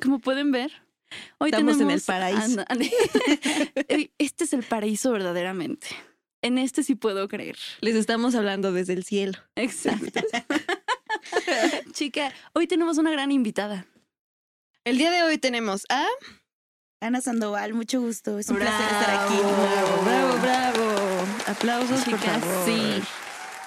Como pueden ver, hoy Estamos en el tenemos- paraíso. Este es el paraíso verdaderamente. En este sí puedo creer. Les estamos hablando desde el cielo. Exacto. Chica, hoy tenemos una gran invitada. El día de hoy tenemos a Ana Sandoval, mucho gusto. Es un Bravo, placer estar aquí. Bravo, bravo, bravo. Aplausos, por Chicas, favor. sí.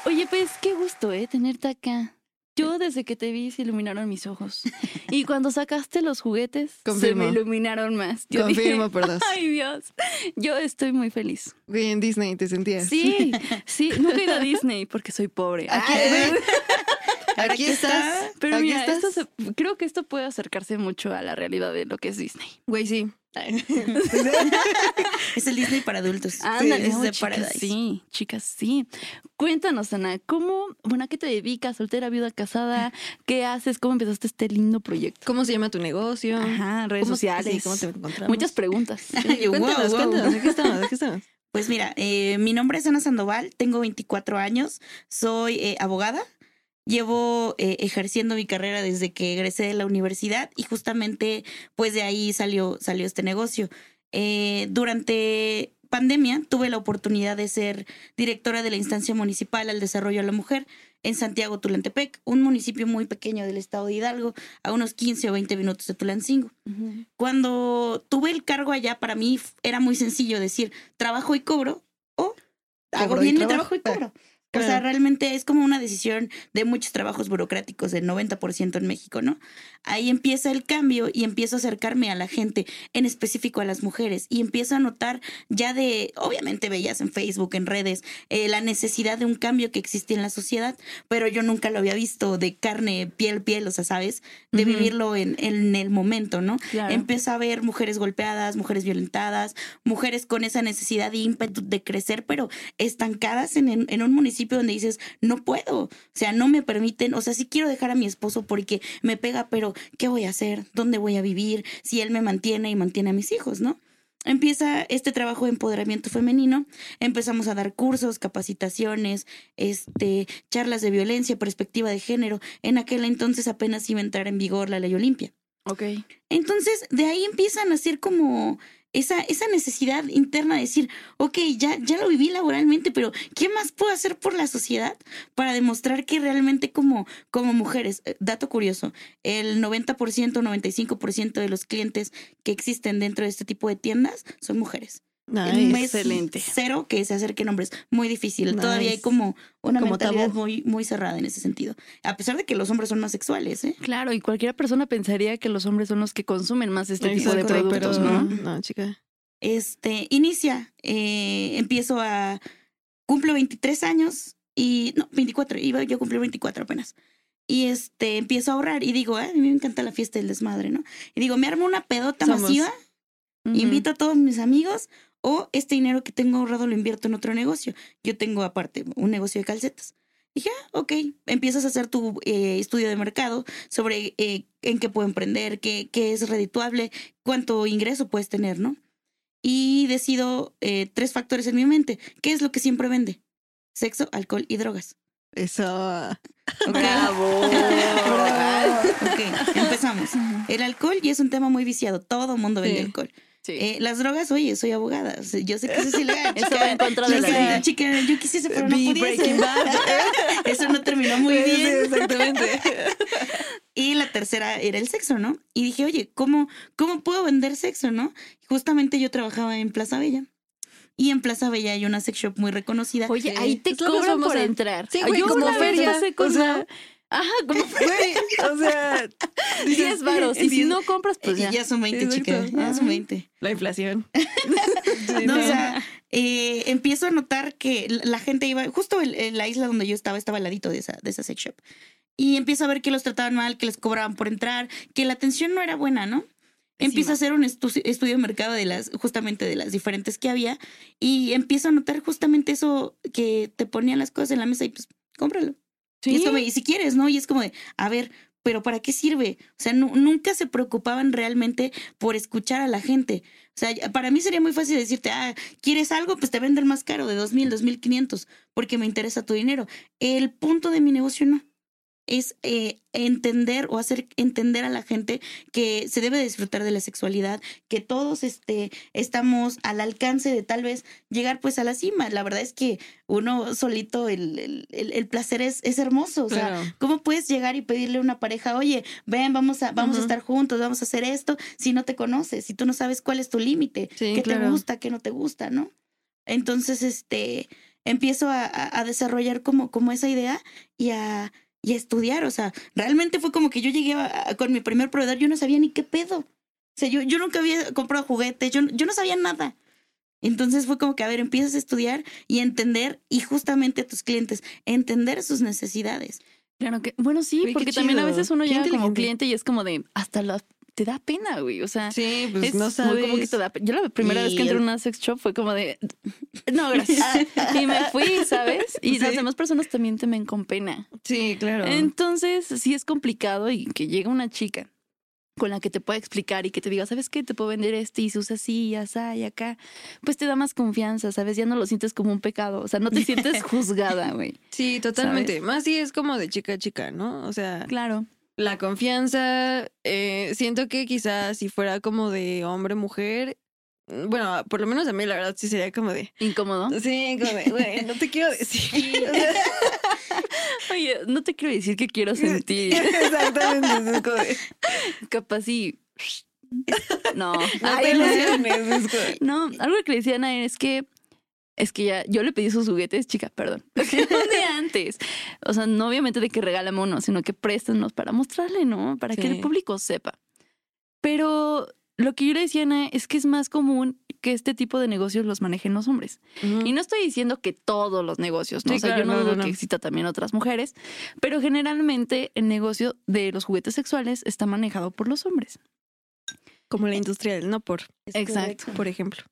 Oye, pues qué gusto, ¿eh? Tenerte acá. Yo desde que te vi se iluminaron mis ojos. Y cuando sacaste los juguetes, Confirmo. se me iluminaron más. Yo Confirmo dije, por dos. Ay, Dios. Yo estoy muy feliz. Güey, en Disney te sentías. Sí, sí. Nunca he ido a Disney porque soy pobre. Aquí, Ay, aquí estás. pero aquí mira, estás. esto se- creo que esto puede acercarse mucho a la realidad de lo que es Disney. Güey, sí. Es el Disney para adultos. Ándale, es no, de chicas, Paradise. sí, chicas, sí. Cuéntanos, Ana, ¿cómo, bueno, a qué te dedicas? ¿Soltera, viuda, casada? ¿Qué haces? ¿Cómo empezaste este lindo proyecto? ¿Cómo se llama tu negocio? Ajá, redes ¿Cómo- sociales. sí, ¿Cómo te encontramos? Muchas preguntas. Yo, wow, Cuéntanos, wow. cuéntanos. Aquí estamos, aquí estamos. Pues mira, eh, mi nombre es Ana Sandoval, tengo 24 años, soy eh, abogada. Llevo eh, ejerciendo mi carrera desde que egresé de la universidad y justamente pues de ahí salió, salió este negocio. Eh, durante pandemia tuve la oportunidad de ser directora de la instancia municipal al desarrollo a la mujer en Santiago Tulantepec, un municipio muy pequeño del estado de Hidalgo, a unos 15 o 20 minutos de Tulancingo. Cuando tuve el cargo allá, para mí era muy sencillo decir, trabajo y cobro o hago bien mi trabajo y cobro. O sea, realmente es como una decisión de muchos trabajos burocráticos, del 90% en México, ¿no? Ahí empieza el cambio y empiezo a acercarme a la gente, en específico a las mujeres, y empiezo a notar ya de, obviamente veías en Facebook, en redes, eh, la necesidad de un cambio que existe en la sociedad, pero yo nunca lo había visto de carne, piel, piel, o sea, ¿sabes? De vivirlo en, en el momento, ¿no? Claro. Empiezo a ver mujeres golpeadas, mujeres violentadas, mujeres con esa necesidad de ímpetu de crecer, pero estancadas en, en- en un municipio donde dices, no puedo, o sea, no me permiten, o sea, sí quiero dejar a mi esposo porque me pega, pero ¿qué voy a hacer? ¿Dónde voy a vivir? Si él me mantiene y mantiene a mis hijos, ¿no? Empieza este trabajo de empoderamiento femenino, empezamos a dar cursos, capacitaciones, este, charlas de violencia, perspectiva de género. En aquel entonces apenas iba a entrar en vigor la ley Olimpia. Ok. Entonces, de ahí empiezan a ser como esa, esa necesidad interna de decir, ok, ya, ya lo viví laboralmente, pero ¿qué más puedo hacer por la sociedad para demostrar que realmente como, como mujeres, eh, dato curioso, el 90%, 95% de los clientes que existen dentro de este tipo de tiendas son mujeres. Nice. Es excelente. Cero que se acerquen hombres. Muy difícil. Todavía hay como una Como mentalidad tabú. muy, muy cerrada en ese sentido. A pesar de que los hombres son más sexuales, ¿eh? Claro, y cualquier persona pensaría que los hombres son los que consumen más este tipo de productos, pero ¿no? No, chica. este, inicia, eh, empiezo a, cumplo 23 años y, no, 24, iba yo a cumplir 24 apenas. Y este, empiezo a ahorrar y digo, "Ay, a mí me encanta la fiesta del desmadre, ¿no? Y digo, me armo una pedota Somos. masiva, invito a todos mis amigos o este dinero que tengo ahorrado lo invierto en otro negocio. Yo tengo aparte un negocio de calcetas. Dije, ah, ok, empiezas a hacer tu eh, estudio de mercado sobre eh, en qué puedo emprender, qué, qué es redituable, cuánto ingreso puedes tener, ¿no? Y decido eh, tres factores en mi mente. ¿Qué es lo que siempre vende? Sexo, alcohol y drogas. Eso. ¿ok? Bravo. ok, empezamos. El alcohol y es un tema muy viciado. Todo mundo vende Sí. alcohol. Sí. Eh, las drogas, oye, soy abogada. o sea, yo sé que eso es ilegal. Eso va en contra de Yo la sé, ley. chica, yo quisiese, pero no pudiese. Eso no terminó muy Sí, bien. exactamente. Y la tercera era el sexo, ¿no? Y dije, oye, ¿cómo, cómo puedo vender sexo, no? Justamente yo trabajaba en Plaza Bella. Y en Plaza Bella hay una sex shop muy reconocida. Oye, ahí te cobran por entrar. Sí, güey, Yo como una vez feria, pasé o con sea, una- Ajá, como Güey, o sea, 10 varos. Y si no compras, pues Y ya. ya son 20, Exacto. chicas. Ya son Ajá. 20. la inflación. Sí, No, no. o sea, eh, empiezo a notar que la gente iba, justo en, en la isla donde yo estaba, estaba al ladito de esa, de esa sex shop. Y empiezo a ver que los trataban mal, que les cobraban por entrar, que la atención no era buena, ¿no? Empiezo a hacer un estu- estudio de mercado de las, justamente de las diferentes que había, y empiezo a notar justamente eso que te ponían las cosas en la mesa y pues cómpralo. Y, es como, y si quieres, ¿no? Y es como de, a ver, pero ¿para qué sirve? O sea, nu- nunca se preocupaban realmente por escuchar a la gente. O sea, para mí sería muy fácil decirte, ah, ¿quieres algo? Pues te venden más caro, de 2.000, 2.500, porque me interesa tu dinero. El punto de mi negocio no. Es eh, entender o hacer entender a la gente que se debe disfrutar de la sexualidad, que todos este, estamos al alcance de tal vez llegar pues a la cima. La verdad es que uno solito, el, el, el- el placer es, es hermoso. O sea, Claro. ¿Cómo puedes llegar y pedirle a una pareja, oye, ven, vamos a, vamos a estar juntos, vamos a hacer esto, si no te conoces, si tú no sabes cuál es tu límite, Sí, qué te gusta, qué no te gusta, ¿no? Entonces, este, empiezo a, a- a desarrollar como, como esa idea y a, y estudiar. O sea, realmente fue como que yo llegué a- a- con mi primer proveedor, yo no sabía ni qué pedo. O sea, yo, yo nunca había comprado juguetes, yo, yo no sabía nada. Entonces fue como que, a ver, empiezas a estudiar y entender, y justamente a tus clientes, entender sus necesidades. Claro que, bueno, sí, porque también a veces uno llega como cliente y es como de, hasta la, te da pena, güey. O sea, Sí, pues es no muy sabes. como que te da Yo la primera vez que entré el- una sex shop fue como de, no, gracias. y me fui, ¿sabes? Y las demás personas también te ven con pena. Sí, claro. Entonces, sí es complicado y que llega una chica con la que te pueda explicar y que te diga, ¿sabes qué? Te puedo vender este y se usa así y asá y acá. Pues te da más confianza, ¿sabes? Ya no lo sientes como un pecado. O sea, no te sientes juzgada, güey. sí, totalmente. Más si es como de chica a chica, ¿no? O sea, Claro. La confianza, eh, siento que quizás si fuera como de hombre-mujer, mm, bueno, por lo menos a mí la verdad sí sería como de, Incómodo. sí, como de, güey, no te quiero decir. Oye, no te quiero decir que quiero sentir. Exactamente, es como de, Capaz y... No. no Ay, no. No, algo que le decía a es que es que ya yo le pedí sus juguetes, chica, perdón. un día antes. O sea, no obviamente de que regálame uno, sino que préstanos para mostrarle, ¿no? Para que el público sepa. Pero lo que yo le decía Ana es que es más común que este tipo de negocios los manejen los hombres. Y no estoy diciendo que todos los negocios, ¿no? Sí, o sea, claro, yo no no, dudo no, que exista también otras mujeres, pero generalmente el negocio de los juguetes sexuales está manejado por los hombres. como la industrial, no por, Es Exacto. correcto. por ejemplo.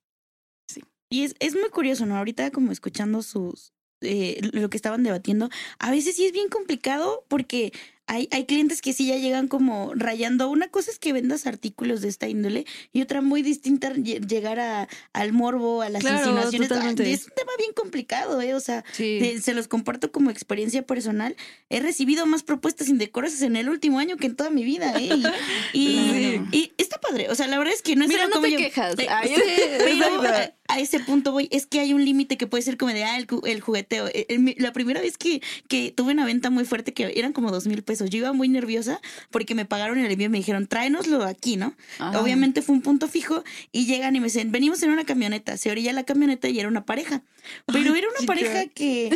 Y es, es muy curioso, ¿no? Ahorita como escuchando sus eh, lo que estaban debatiendo, a veces sí es bien complicado porque hay, hay clientes que sí ya llegan como rayando. Una cosa es que vendas artículos de esta índole y otra muy distinta lle- llegar a, al morbo, a las Claro, insinuaciones. totalmente. Es un tema bien complicado, ¿eh? O sea, Sí. se los comparto como experiencia personal. He recibido más propuestas indecorosas en el último año que en toda mi vida, ¿eh? Y, y, Claro. y está padre. O sea, la verdad es que no es Mira, no como te yo- quejas. Eh, Ay, sí, pero a, a ese punto voy. Es que hay un límite que puede ser como de, ah, el, el jugueteo. El mi- la primera vez que, que tuve una venta muy fuerte, que eran como dos mil pesos, yo iba muy nerviosa porque me pagaron el envío y me dijeron, tráenoslo aquí, ¿no? Obviamente fue un punto fijo y llegan y me dicen, venimos en una camioneta. Se orilla la camioneta y era una pareja. Pero era una chica. pareja que...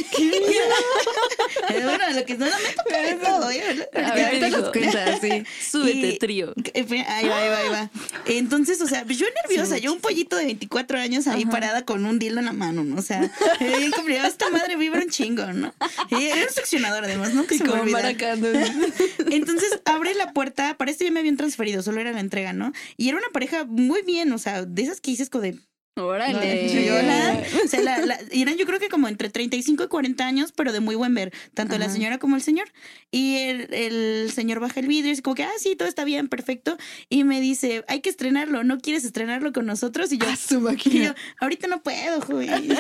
Eh, bueno, lo que no la meto de todo, ¿eh? A ver, nos cuentas, sí. Súbete, Y- trío. Eh, Ahí va, ahí va, ahí va. Entonces, o sea, pues yo nerviosa, yo un pollito de 24 años ahí Ajá. parada con un dildo en la mano, ¿no? O sea, eh, bien complicado. Esta madre vibra un chingo, ¿no? Y era un succionador además, nunca Y se me Entonces abre la puerta, para esto ya me habían transferido, solo era la entrega, ¿no? Y era una pareja muy bien, o sea, de esas que dices como de, Órale. Hola. O sea, la, eran yo creo que como entre 35 y 40 años, pero de muy buen ver, tanto la señora como el señor. Y el, el señor baja el vidrio y es como que, ah, sí, todo está bien, perfecto. Y me dice, hay que estrenarlo, ¿no quieres estrenarlo con nosotros? Y yo, A su y yo máquina. ahorita no puedo, joven. Y yo,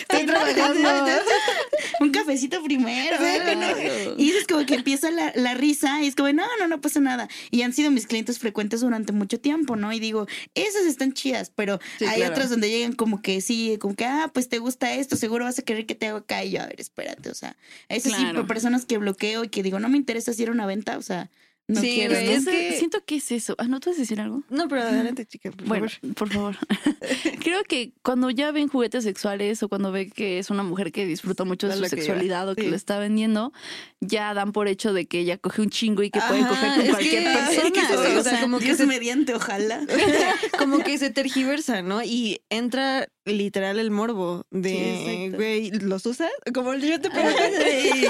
Estoy trabajando. Un cafecito primero. Claro. Y es como que empieza la, la risa y es como, no, no, no pasa nada. Y han sido mis clientes frecuentes durante mucho tiempo, ¿no? Y digo, esas están chidas, pero Sí, hay claro. otras donde llegan como que sí, como que, ah, pues te gusta esto, seguro vas a querer que te haga acá. Y yo, a ver, espérate, o sea, eso sí, por personas que bloqueo y que digo, no me interesa si era una venta, o sea, No Sí, quiero, es que- Siento que es eso. Ah, ¿no te vas a decir algo? No, pero adelante, chica, por Bueno, favor. por favor. Creo que cuando ya ven juguetes sexuales o cuando ve que es una mujer que disfruta mucho de su sexualidad o que sí. lo está vendiendo, ya dan por hecho de que ella coge un chingo y que puede Ajá, coger con es cualquier que- persona. es que eso, güey. o sea, como que Dios se- mediante, ojalá. Como que se tergiversa, ¿no? Y entra literal el morbo de, güey, ¿los usas? Como yo te pregunto.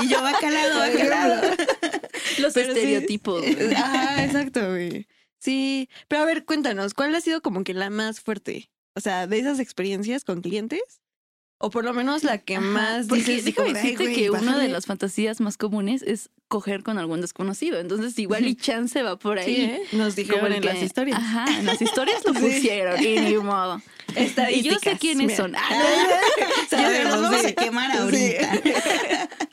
Y yo va calado, va calado. Los Pero sí. estereotipos. güey. Ah, exacto, güey. Sí, pero a ver, cuéntanos, ¿cuál ha sido como que la más fuerte? O sea, de esas experiencias con clientes, o por lo menos la que más Porque dices, déjame como, "Ay, decirte güey, que una de bájale". las fantasías más comunes es coger con algún desconocido. Entonces, igual y chance va por ahí. Sí, ¿eh? nos dijeron en que- las historias. Ajá, en las historias lo Sí. pusieron y ni modo. Y yo sé quiénes mira. son. Ah, nos Sabemos, vamos sí. a quemar Sí. ahorita.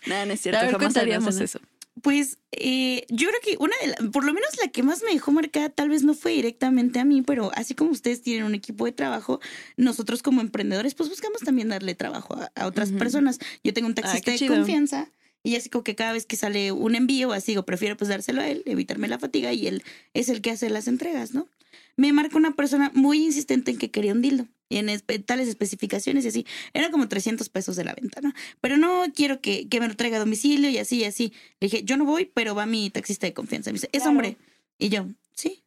no, no es cierto, ver, jamás haríamos eso. Pues eh, yo creo que una de la- por lo menos la que más me dejó marcada, tal vez no fue directamente a mí, pero así como ustedes tienen un equipo de trabajo, nosotros como emprendedores, pues buscamos también darle trabajo a, a otras personas. Yo tengo un Ah, taxista de confianza. Y así como que cada vez que sale un envío, así digo, prefiero pues dárselo a él, evitarme la fatiga y él es el que hace las entregas, ¿no? Me marca una persona muy insistente en que quería un dildo y en espe- tales especificaciones y así. Era como 300 pesos de la venta, ¿no? Pero no quiero que, que me lo traiga a domicilio y así y así. Le dije, yo no voy, pero va mi taxista de confianza. Me dice, es Claro. hombre. Y yo, sí.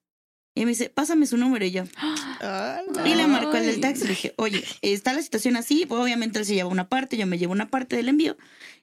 Y me dice, pásame su número. Y yo, Ah, y le marcó el del taxi. Le dije, oye, está la situación así. Pues, obviamente él se lleva una parte, yo me llevo una parte del envío.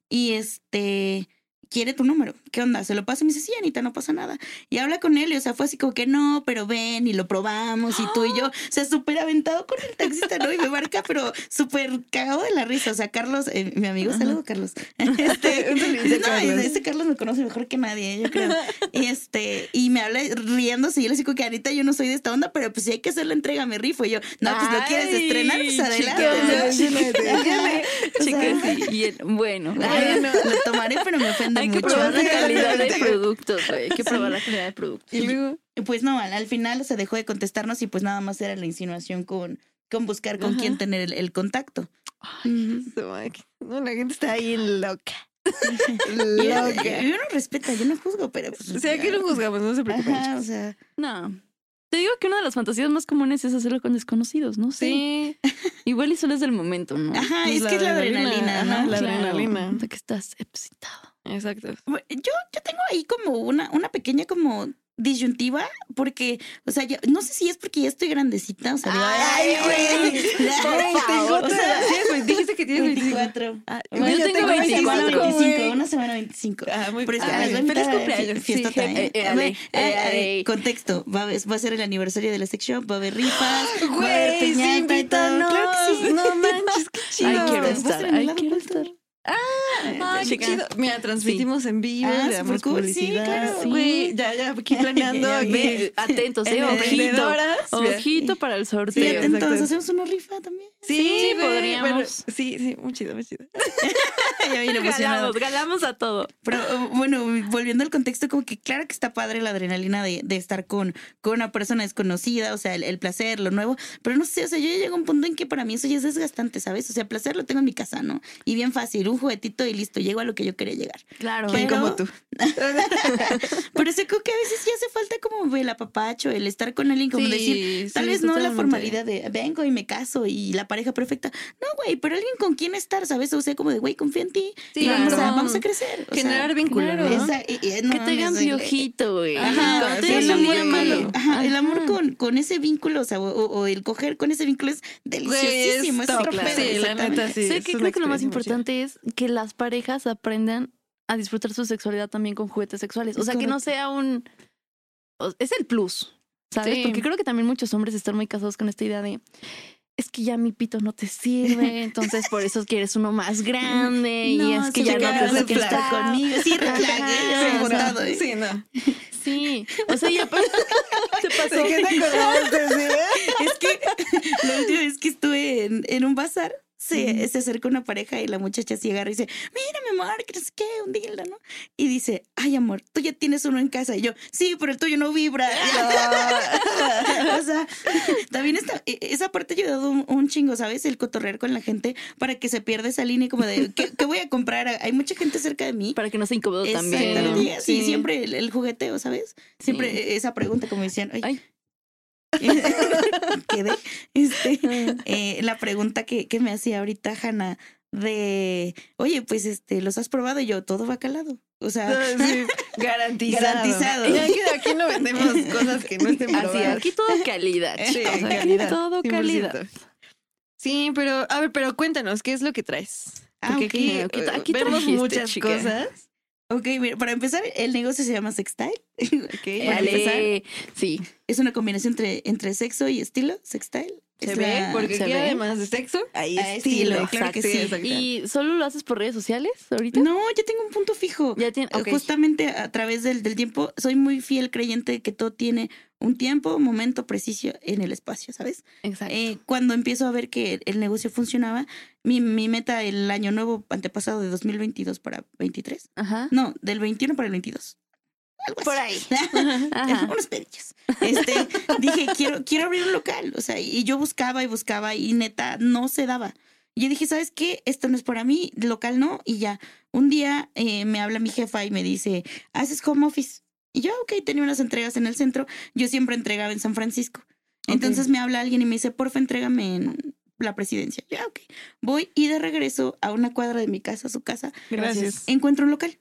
Y este, quiere tu número. ¿Qué onda? Se lo paso y me dice, sí, Anita, no pasa nada. Y habla con él y, o sea, fue así como que no, pero ven y lo probamos y tú y yo. O sea, súper aventado con el taxista, ¿no? Y me marca, pero súper cagado de la risa. O sea, Carlos, eh, mi amigo, saludo, Carlos. Este, no, Carlos. Este Carlos me conoce mejor que nadie, yo creo. Y este, y me habla riéndose y yo le digo que Anita, yo no soy de esta onda, pero pues si hay que hacer la entrega, me rifo. Y yo, no, pues lo quieres estrenar, pues adelante. chicas, ¿no? O sea, y el- bueno, Ay, no, lo tomaré, pero me ofende hay que mucho. probar la calidad de productos, güey. Hay que probar la calidad de productos. Y luego, Pues no, al, al final se dejó de contestarnos y pues nada más era la insinuación con, con buscar con Ajá. quién tener el, el contacto. No, la gente está ahí loca. Y yo, loca. yo no respeto, yo no juzgo, pero pues. O sea, aquí no juzgamos, no se preocupen. Ajá, o sea. No. Te digo que una de las fantasías más comunes es hacerlo con desconocidos, ¿no? sé. Sí, Igual y solo es del momento, ¿no? Ajá, Pues es la que es la adrenalina, adrenalina, ajá, ¿no? la Claro, adrenalina. De que estás excitado. Exacto. Bueno, Yo, yo tengo ahí como una, una pequeña como disyuntiva, porque, o sea, yo, no sé si es porque ya estoy grandecita, o sea, Ay, güey. O sea, Tienes ve- dijiste que tienes 25. 24. Ah, Yo güey, tengo Una semana 24, 25, güey. una semana 25. Ah, muy a feliz cumpleaños. fi- fiestota, Sí, ¿eh? eh, eh, A ver, eh, eh, eh. Contexto, va a, va a ser el aniversario de la sex shop, va a haber rifas, va a haber Güey, sí, piñata y todo. Claro que sí. No manches, qué chido. Ay, quiero estar, lado quiero oculto. Ay, qué chido. Mira, transmitimos en vivo, Ah, le damos sí, claro. Sí. Ya, ya, aquí planeando. Ya, ya, aquí. Atentos, eh, ojito. Ojito para el Sí, sorteo. exacto. atentos, hacemos una rifa también. Sí, Sí, podríamos. bueno, sí, sí, muy chido, muy chido. ya viene emocionado. Galamos, galamos a todo. Pero bueno, volviendo al contexto, como que claro que está padre la adrenalina de, de estar con, con una persona desconocida, o sea, el, el placer, lo nuevo. Pero no sé, o sea, yo ya llego a un punto en que para mí eso ya es desgastante, ¿sabes? O sea, placer lo tengo en mi casa, ¿no? Y bien fácil, un juguetito y listo, llego a lo que yo quería llegar. Claro. ¿Quién ¿Quién Pero- como tú? Pero sé creo que a veces ya hace falta como el apapacho, el estar con alguien, como Sí, decir, tal sí, vez no la formalidad de vengo y me caso y la pareja perfecta. No, güey, pero alguien con quien estar, ¿sabes? O sea, como de, güey, confía en ti. Sí, y vamos, a, claro. vamos a crecer. O sea, Generar vínculo, claro. ¿no? esa- y- y- no que te hagan piojito, güey. Ajá, el amor, malo. ajá, el amor Ajá. con, con ese vínculo, o sea, o, o- el coger con ese vínculo es deliciosísimo. Güey, es es otro top, pedo, sí, la neta, sí. sé que creo que lo más importante es que las parejas aprendan a disfrutar su sexualidad también con juguetes sexuales. O sea, que no sea un... Es el plus, ¿sabes? Sí. Porque creo que también muchos hombres están muy casados con esta idea de... Es que ya mi pito no te sirve, entonces por eso quieres uno más grande y es que sí, ya no hace flag estar conmigo. Sí, Ajá, eh, o sea, eh. Sí, no. Sí, o sea, ya se pasó. ¿De qué te acordaste? Sí? Es que la última vez que estuve en, en un bazar, se, se acerca una pareja y la muchacha se agarra y dice, mira, mi amor, que sé qué, un dildo, ¿no? Y dice, ay, amor, tú ya tienes uno en casa. Y yo, sí, pero el tuyo no vibra. o sea. También está, e- esa parte ha ayudado un, un chingo, ¿sabes? El cotorrear con la gente para que se pierda esa línea como de, ¿qué, qué voy a comprar? Hay mucha gente cerca de mí. Para que no sea incómodo también. Sí, Sí. siempre el, el jugueteo, ¿sabes? Siempre Sí. esa pregunta, como decían, ay, Ay. quedé, este, eh, la pregunta que, que me hacía ahorita Hanna de, oye, pues este, ¿los has probado? Y yo, todo va calado. O sea, Sí, garantizado. Garantizado. Y aquí, aquí no vendemos cosas que no estén Así, probadas. aquí todo calidad. Sí, chicos, aquí calidad, Todo 100%. calidad. Sí, pero a ver, pero cuéntanos, ¿qué es lo que traes? Ah, Porque ok. aquí, Aquí- eh, aquí vemos trajiste, muchas chica. cosas. Ok, mira, para empezar, el negocio se llama Sextile. Ok, Para empezar, sí. es una combinación entre, entre sexo y estilo, Sextile. Se ve, la- porque se aquí ve. además de sexo, hay estilo. estilo, claro que sí. ¿Y solo lo haces por redes sociales ahorita? No, yo tengo un punto fijo. Ya tiene. Justamente a través del, del tiempo, soy muy fiel creyente de que todo tiene un tiempo, momento preciso en el espacio, ¿sabes? Exacto. Eh, cuando empiezo a ver que el negocio funcionaba, mi, mi meta el año nuevo antepasado de 2022 para 23, Ajá. no, del 21 para el 22. Por ahí. Ajá. Unos pedillos. Este, dije, quiero, quiero abrir un local. O sea, y yo buscaba y buscaba y neta, no se daba. Y yo dije, ¿sabes qué? Esto no es para mí, local no. Y ya, un día eh, me habla mi jefa y me dice, ¿haces home office? Y yo, ok, tenía unas entregas en el centro. Yo siempre entregaba en San Francisco. Entonces me habla alguien y me dice, porfa, entrégame en la presidencia. Ya, ok. Voy y de regreso a una cuadra de mi casa, a su casa, Gracias. encuentro un local.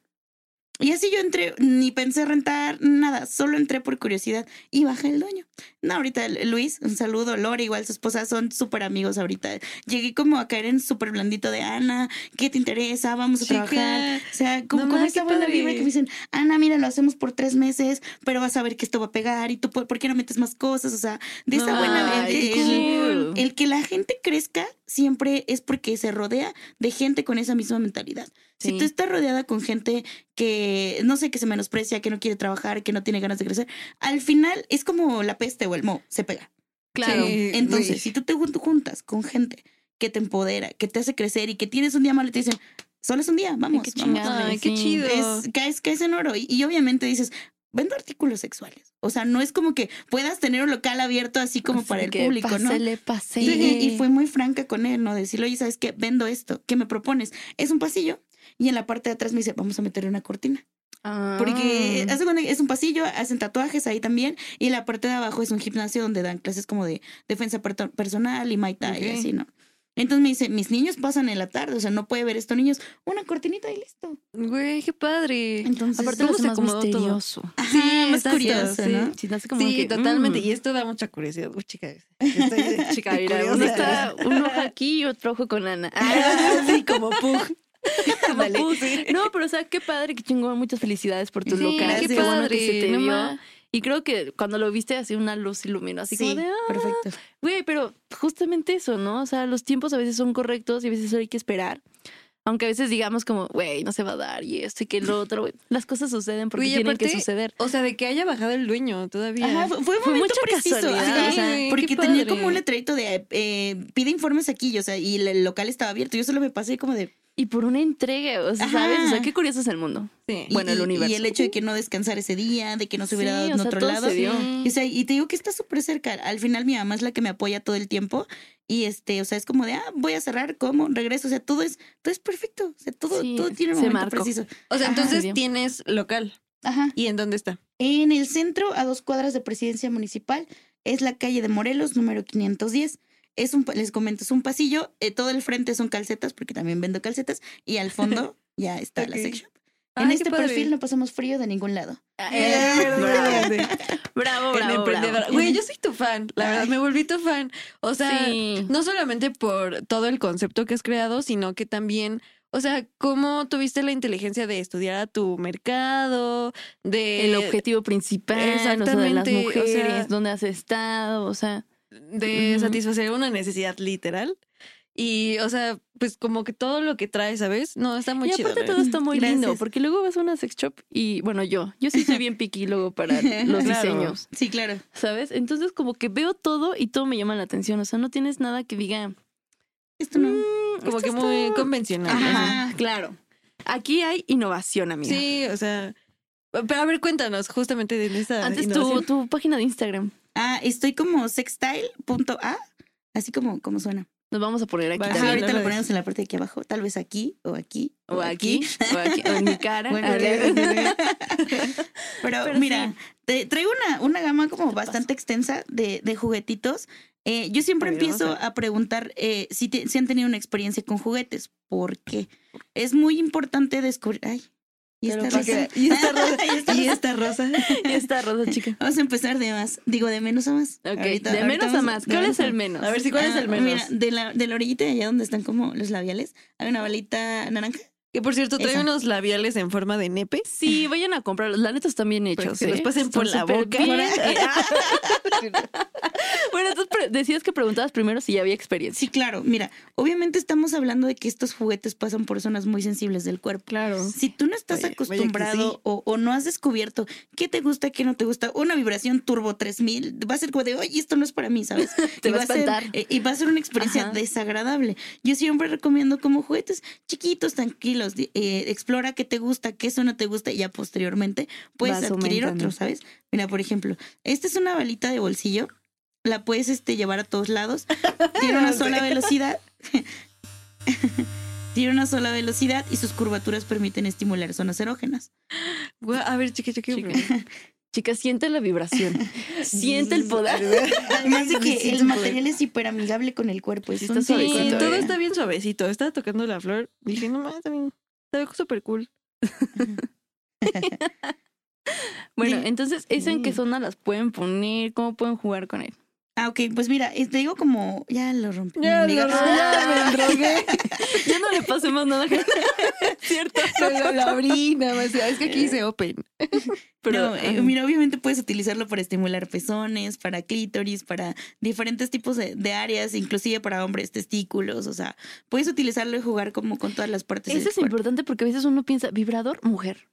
Y así yo entré, ni pensé rentar nada, solo entré por curiosidad y bajé el dueño. No, ahorita Luis, un saludo, Lore, igual su esposa, son súper amigos ahorita. Llegué como a caer en súper blandito de Ana, ¿qué te interesa? Vamos a Chica. trabajar. O sea, como, como esa buena vibra que me dicen, Ana, mira, lo hacemos por tres meses, pero vas a ver que esto va a pegar y tú, ¿por qué no metes más cosas? O sea, de esa buena Ay, el- el que la gente crezca siempre es porque se rodea de gente con esa misma mentalidad. Si tú estás rodeada con gente que, no sé, que se menosprecia, que no quiere trabajar, que no tiene ganas de crecer, al final es como la peste o el mo, se pega. Claro. Sí, Entonces, si tú te jun- juntas con gente que te empodera, que te hace crecer y que tienes un día malo y te dicen, solo es un día, vamos, qué vamos. chingada. Ay, qué Sí. chido. Es, caes, caes en oro. Y, y obviamente dices, vendo artículos sexuales. O sea, no es como que puedas tener un local abierto así como Así para el que público, ¿no? pásele. Y, y- y fue muy franca con él, ¿no? Decirle, oye, ¿sabes qué? Vendo esto. ¿Qué me propones? Es un pasillo. Y en la parte de atrás me dice, vamos a meterle una cortina. Ah. Porque que es un pasillo, hacen tatuajes ahí también. Y la parte de abajo es un gimnasio donde dan clases como de defensa per- personal y Muay Thai y Ok. así, ¿no? Entonces me dice, mis niños pasan en la tarde, o sea, no puede ver estos niños. Una cortinita y listo. Güey, qué padre. Entonces, Aparte ¿cómo lo hace se más acomodó todo? Ajá, Sí, más curioso, sí. ¿no? Sí, no sé como Sí, que, totalmente. mm. Y esto da mucha curiosidad. Uy, chica. Estoy Chica, mira, uno está un ojo aquí y otro ojo con Ana. Ah, sí, como pug. Como pus. No, pero o sea, qué padre, qué chingón. Muchas felicidades por tu Sí, local. qué Qué bueno que padre, se te no vio. Y creo que cuando lo viste así una luz iluminó, así Sí, como de, ah, perfecto. güey, pero justamente eso, ¿no? O sea, los tiempos a veces son correctos y a veces solo hay que esperar. Aunque a veces digamos como, güey, no se va a dar y esto y que lo otro, güey. Las cosas suceden porque tienen que suceder. O sea, de que haya bajado el dueño todavía. Ajá, fue, fue un Fue momento mucha preciso. casualidad, o sea, porque tenía como un letrerito de eh, pide informes aquí, o sea, y el local estaba abierto. Yo solo me pasé como de. Y por una entrega, o sea, Ajá. ¿sabes? O sea, qué curioso es el mundo. Sí. y- Bueno, el universo. Y el hecho de que no descansar ese día, de que no se hubiera Sí, dado o en sea, otro todo lado. se dio. Y, o sea, y te digo que está súper cerca. Al final mi mamá es la que me apoya todo el tiempo. Y este, o sea, es como de, ah, voy a cerrar, ¿cómo? Regreso. O sea, todo es, todo es perfecto. O sea, todo, Sí, todo tiene un momento marcó. preciso. O sea, Ajá. entonces Se tienes local. Ajá. ¿Y en dónde está? En el centro, a dos cuadras de presidencia municipal, es la calle de Morelos, número 510. Es un, les comento, es un pasillo, eh, todo el frente son calcetas, porque también vendo calcetas, y al fondo ya está la sex shop. En Ay, este perfil no pasamos frío de ningún lado. Eh, Grande. bravo, bravo, bravo. Güey, yo soy tu fan, la verdad, me volví tu fan. O sea, Sí. no solamente por todo el concepto que has creado, sino que también, o sea, cómo tuviste la inteligencia de estudiar a tu mercado, de... el objetivo principal, o sea, de las Exactamente, o mujeres, sea- dónde has estado, o sea, de satisfacer una necesidad literal. Y, o sea, pues como que todo lo que trae, ¿sabes? No, está muy y chido. aparte la todo está muy Gracias. lindo, porque luego vas a una sex shop y, bueno, yo, yo sí soy bien piqui luego para los Claro. diseños, Sí, claro. ¿sabes? Entonces como que veo todo y todo me llama la atención, o sea, no tienes nada que diga, Esto no. "Mm, Como esto que muy está-". convencional. Ajá. Claro. Aquí hay innovación, amiga. Sí, o sea... Pero a ver, cuéntanos justamente de esa Antes tu, tu página de Instagram. Ah, estoy como sextile.a, así como, como suena. Nos vamos a poner aquí Ajá, ahorita no lo lo ponemos en la parte de aquí abajo, tal vez aquí o aquí. O aquí, o aquí, o en mi cara. Bueno. Pero, Pero mira, te traigo una, una gama como bastante extensa de, de juguetitos. Eh, yo siempre empiezo a a, preguntar eh, si, te- si han tenido una experiencia con juguetes. ¿Por qué? Es muy importante descubrir. Ay, y esta rosa. y esta rosa. Y esta Y rosa. esta rosa. Y esta rosa, chica. Vamos a empezar de más. Digo, de menos a más. Ok, Ahorita- de menos a más. ¿Cuál es el menos? A ver, sí, ¿cuál es Ah, el menos? Mira, de la, de la orillita de allá donde están como los labiales, hay una balita naranja. Que por cierto, trae Esa. unos labiales en forma de nepe. Sí, vayan a comprarlos. La neta están bien hechos. que se los ¿eh? pasen por la boca. Eh, bueno, entonces decías que preguntabas primero si ya había experiencia. Sí, claro. Mira, obviamente estamos hablando de que estos juguetes pasan por zonas muy sensibles del cuerpo. Claro. Si tú no estás acostumbrado sí. o, o no has descubierto qué te gusta, qué no te gusta, una vibración turbo 3000 va a ser como de, oye, esto no es para mí, ¿sabes? Te y va a ser, espantar. eh, y va a ser una experiencia Ajá. desagradable. Yo siempre recomiendo como juguetes chiquitos, tranquilos, eh, explora qué te gusta, qué eso no te gusta y ya posteriormente puedes Vas adquirir aumentando. otro, ¿sabes? Mira, por ejemplo, esta es una balita de bolsillo. La puedes este, llevar a todos lados. Tiene una sola velocidad. Tiene una sola velocidad y sus curvaturas permiten estimular zonas erógenas. A ver. Chica. Chica, siente la vibración. siente el poder. Además de que el material es hiperamigable con el cuerpo. Es Sí, un está Sí, suavecito, silicón. todo está bien suavecito. Estaba tocando la flor. Dije, no más, también. Está súper cool. Bueno, entonces, ¿eso en qué zona las pueden poner? ¿Cómo pueden jugar con él? Ah, ok, pues mira, eh, te digo como, ya lo rompí. Ya lo- ya me drogué. Ya no le pasemos nada. Cierto. Pero lo abrí, nada más. Es que aquí dice open. Pero, No, eh, mira, obviamente puedes utilizarlo para estimular pezones, para clítoris, para diferentes tipos de, de áreas, inclusive para hombres, testículos, o sea, puedes utilizarlo y jugar como con todas las partes Eso del es cuerpo. importante porque a veces uno piensa, vibrador, mujer.